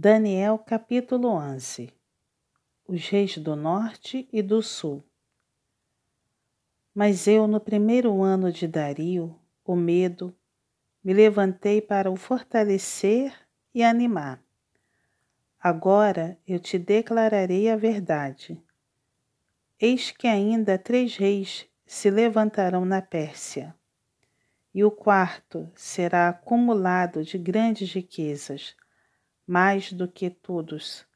Daniel capítulo 11 Os reis do norte e do sul. Mas eu, no primeiro ano de Dario, o medo, me levantei para o fortalecer e animar. Agora eu te declararei a verdade. Eis que ainda três reis se levantarão na Pérsia, e o quarto será acumulado de grandes riquezas mais do que todos,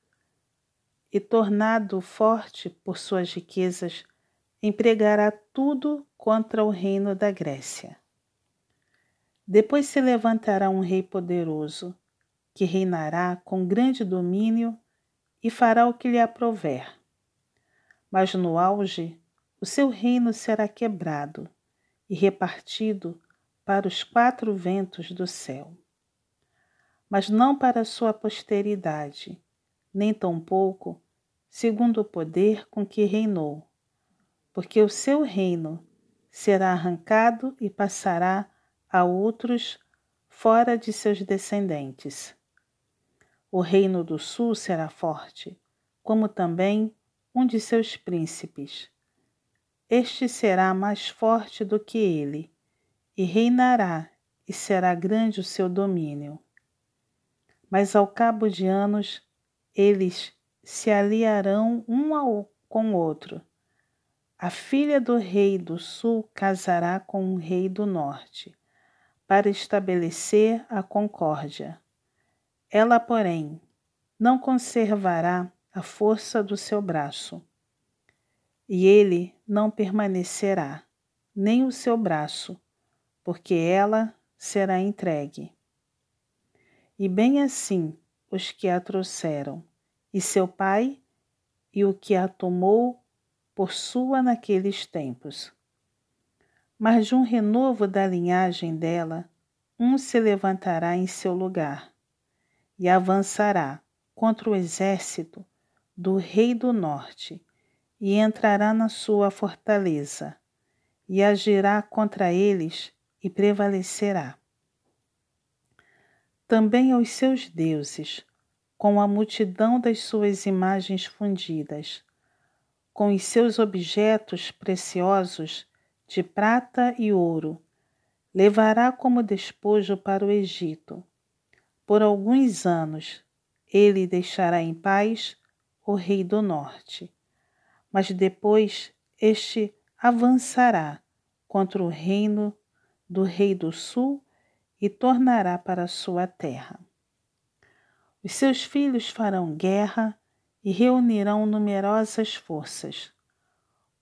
e tornado forte por suas riquezas, empregará tudo contra o reino da Grécia. Depois se levantará um rei poderoso, que reinará com grande domínio e fará o que lhe aprover. Mas no auge, o seu reino será quebrado e repartido para os quatro ventos do céu mas não para sua posteridade, nem tampouco segundo o poder com que reinou, porque o seu reino será arrancado e passará a outros fora de seus descendentes. O reino do sul será forte, como também um de seus príncipes. Este será mais forte do que ele, e reinará, e será grande o seu domínio mas ao cabo de anos eles se aliarão um ao, com o outro. A filha do rei do sul casará com o rei do norte, para estabelecer a concórdia. Ela, porém, não conservará a força do seu braço, e ele não permanecerá, nem o seu braço, porque ela será entregue e bem assim os que a trouxeram, e seu pai, e o que a tomou por sua naqueles tempos. Mas de um renovo da linhagem dela, um se levantará em seu lugar, e avançará contra o exército do rei do norte, e entrará na sua fortaleza, e agirá contra eles e prevalecerá também aos seus deuses, com a multidão das suas imagens fundidas, com os seus objetos preciosos de prata e ouro, levará como despojo para o Egito. Por alguns anos ele deixará em paz o rei do norte, mas depois este avançará contra o reino do rei do sul e tornará para sua terra. Os seus filhos farão guerra e reunirão numerosas forças.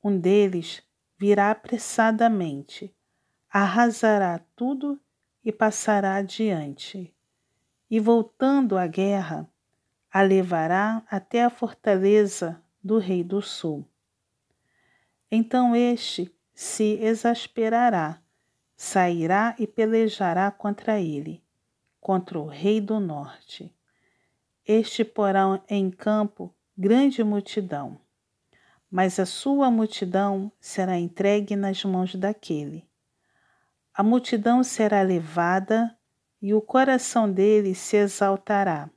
Um deles virá apressadamente, arrasará tudo e passará adiante. E voltando à guerra, a levará até a fortaleza do rei do sul. Então este se exasperará sairá e pelejará contra ele, contra o rei do norte. Este porá em campo grande multidão, mas a sua multidão será entregue nas mãos daquele. A multidão será levada e o coração dele se exaltará.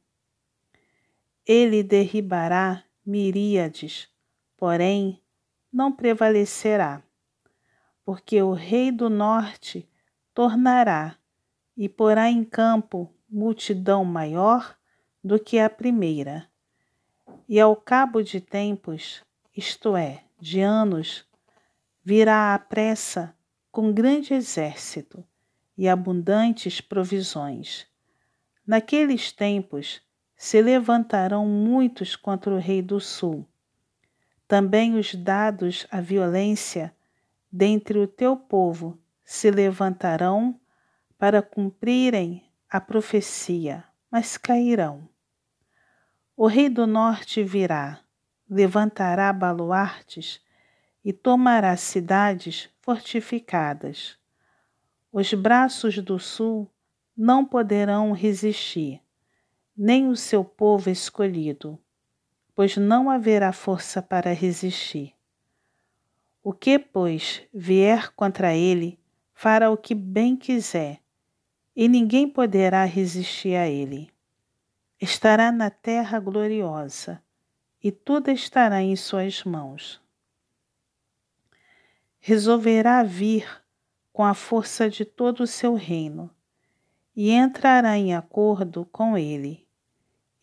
Ele derribará miríades, porém não prevalecerá porque o rei do norte tornará e porá em campo multidão maior do que a primeira. E ao cabo de tempos, isto é, de anos, virá à pressa com grande exército e abundantes provisões. Naqueles tempos se levantarão muitos contra o rei do sul. Também os dados à violência dentre o teu povo se levantarão para cumprirem a profecia, mas cairão. O rei do norte virá, levantará baluartes e tomará cidades fortificadas. Os braços do sul não poderão resistir, nem o seu povo escolhido, pois não haverá força para resistir. O que, pois, vier contra ele, fará o que bem quiser, e ninguém poderá resistir a ele. estará na terra gloriosa, e tudo estará em suas mãos. Resolverá vir com a força de todo o seu reino, e entrará em acordo com ele,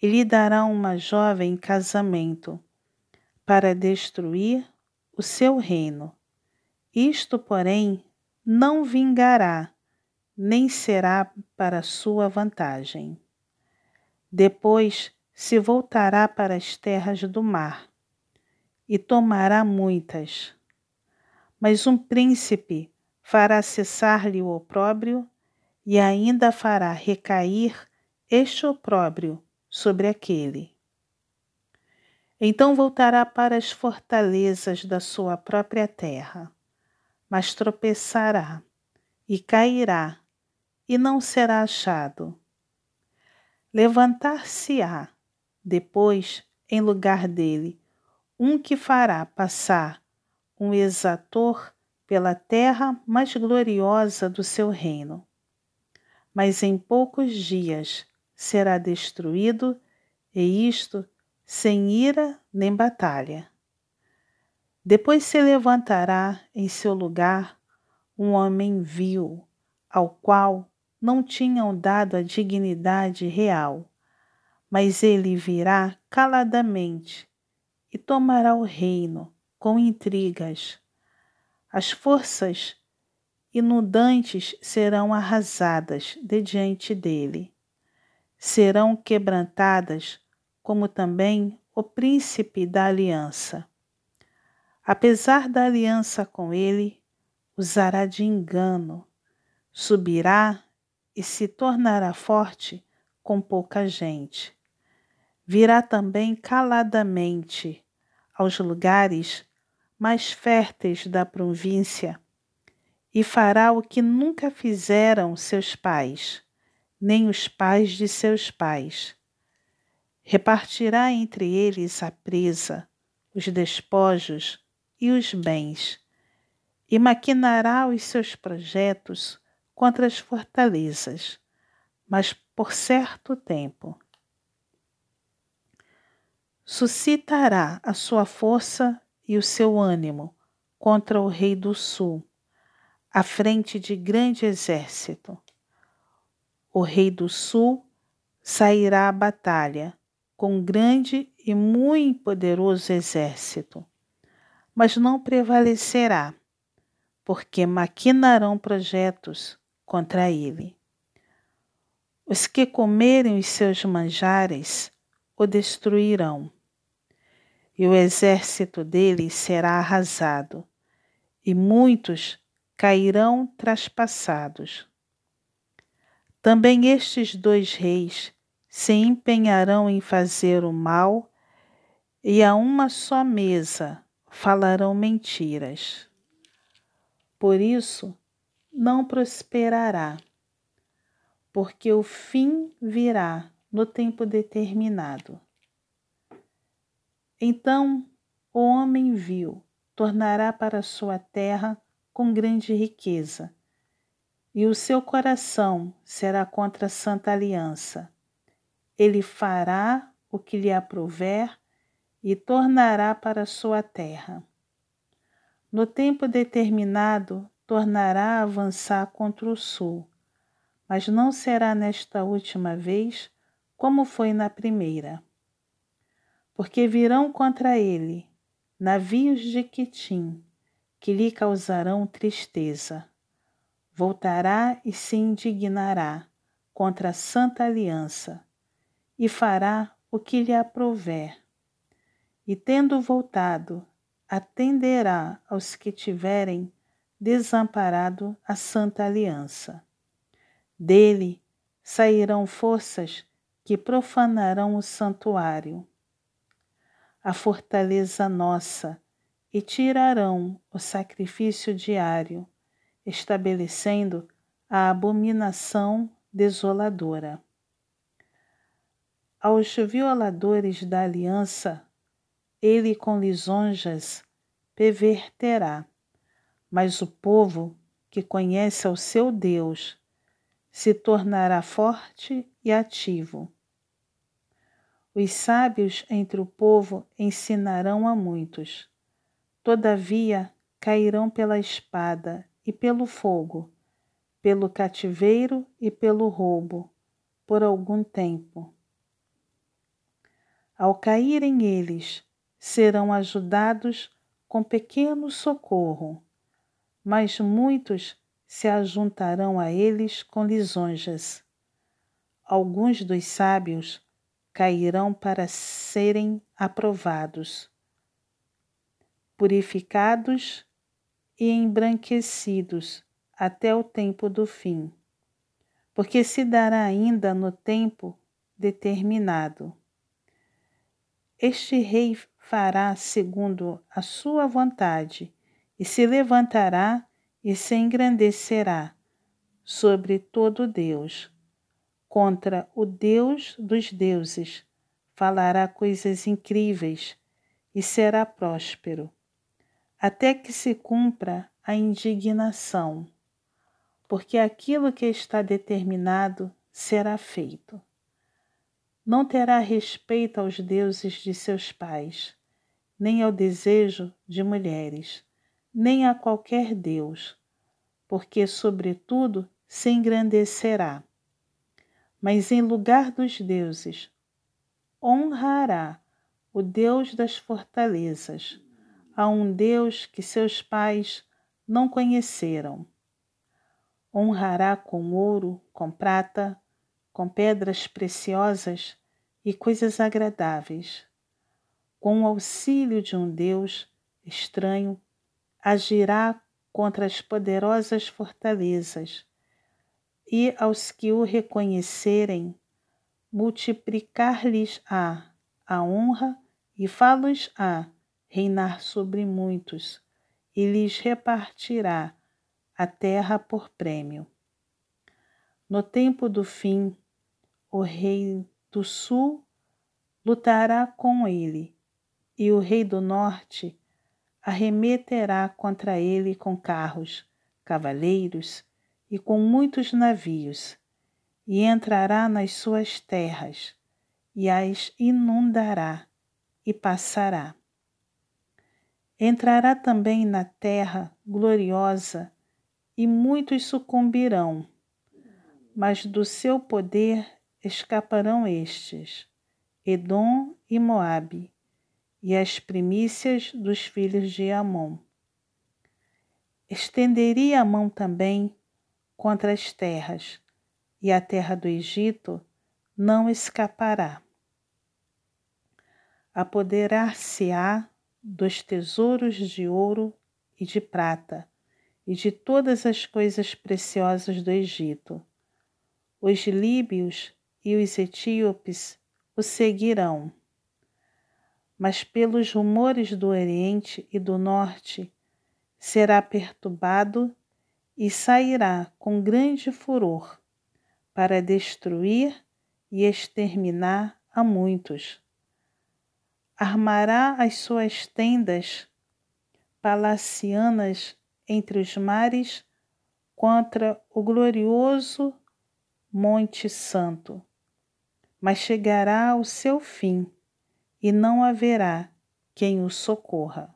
e lhe dará uma jovem em casamento, para destruir o seu reino. Isto, porém, não vingará, nem será para sua vantagem. Depois se voltará para as terras do mar e tomará muitas. Mas um príncipe fará cessar-lhe o opróbrio e ainda fará recair este opróbrio sobre aquele. Então voltará para as fortalezas da sua própria terra, mas tropeçará e cairá e não será achado Levantar-se-á, depois, em lugar dele, um que fará passar um exator pela terra mais gloriosa do seu reino. Mas em poucos dias será destruído, e isto sem ira nem batalha. Depois se levantará em seu lugar um homem vil, ao qual não tinham dado a dignidade real, mas ele virá caladamente e tomará o reino com intrigas. As forças inundantes serão arrasadas de diante dele. Serão quebrantadas, como também o príncipe da aliança. Apesar da aliança com ele, usará de engano, subirá e se tornará forte com pouca gente. Virá também caladamente aos lugares mais férteis da província e fará o que nunca fizeram seus pais, nem os pais de seus pais. Repartirá entre eles a presa, os despojos e os bens, e maquinará os seus projetos contra as fortalezas, mas por certo tempo. Suscitará a sua força e o seu ânimo contra o rei do sul, à frente de grande exército. O rei do sul sairá à batalha com grande e muito poderoso exército, mas não prevalecerá, porque maquinarão projetos contra ele. Os que comerem os seus manjares o destruirão, e o exército dele será arrasado, e muitos cairão traspassados. Também estes dois reis se empenharão em fazer o mal, e a uma só mesa falarão mentiras. Por isso, não prosperará, porque o fim virá no tempo determinado. Então o homem viu, tornará para sua terra com grande riqueza, e o seu coração será contra a santa aliança. Ele fará o que lhe aprouver e tornará para sua terra. No tempo determinado, tornará a avançar contra o sul, mas não será nesta última vez como foi na primeira. Porque virão contra ele navios de Quitim, que lhe causarão tristeza. Voltará e se indignará contra a santa aliança, e fará o que lhe aprouver. E tendo voltado, atenderá aos que tiverem desamparado a santa aliança. Dele sairão forças que profanarão o santuário, a fortaleza nossa, e tirarão o sacrifício diário, estabelecendo a abominação desoladora. Aos violadores da aliança, ele com lisonjas perverterá mas o povo que conhece ao seu Deus se tornará forte e ativo. Os sábios entre o povo ensinarão a muitos. Todavia cairão pela espada e pelo fogo, pelo cativeiro e pelo roubo, por algum tempo. Ao caírem eles, serão ajudados com pequeno socorro, mas muitos se ajuntarão a eles com lisonjas. Alguns dos sábios cairão para serem aprovados, purificados e embranquecidos até o tempo do fim, porque se dará ainda no tempo determinado. Este rei fará segundo a sua vontade e se levantará e se engrandecerá sobre todo Deus. Contra o Deus dos deuses falará coisas incríveis e será próspero, até que se cumpra a indignação, porque aquilo que está determinado será feito. Não terá respeito aos deuses de seus pais, nem ao desejo de mulheres nem a qualquer Deus, porque, sobretudo, se engrandecerá. Mas em lugar dos deuses, honrará o Deus das fortalezas, a um Deus que seus pais não conheceram. Honrará com ouro, com prata, com pedras preciosas e coisas agradáveis. Com o auxílio de um Deus estranho, agirá contra as poderosas fortalezas, e aos que o reconhecerem, multiplicar-lhes-á a honra e fá-los-á reinar sobre muitos, e lhes repartirá a terra por prêmio. No tempo do fim, o rei do sul lutará com ele, e o rei do norte arremeterá contra ele com carros, cavaleiros e com muitos navios, e entrará nas suas terras, e as inundará, e passará. Entrará também na terra gloriosa, e muitos sucumbirão, mas do seu poder escaparão estes, Edom e Moabe, e as primícias dos filhos de Amon. Estenderia a mão também contra as terras, e a terra do Egito não escapará. Apoderar-se-á dos tesouros de ouro e de prata, e de todas as coisas preciosas do Egito. Os líbios e os etíopes o seguirão mas pelos rumores do Oriente e do Norte será perturbado e sairá com grande furor para destruir e exterminar a muitos. Armará as suas tendas palacianas entre os mares contra o glorioso Monte Santo, mas chegará ao seu fim e não haverá quem o socorra.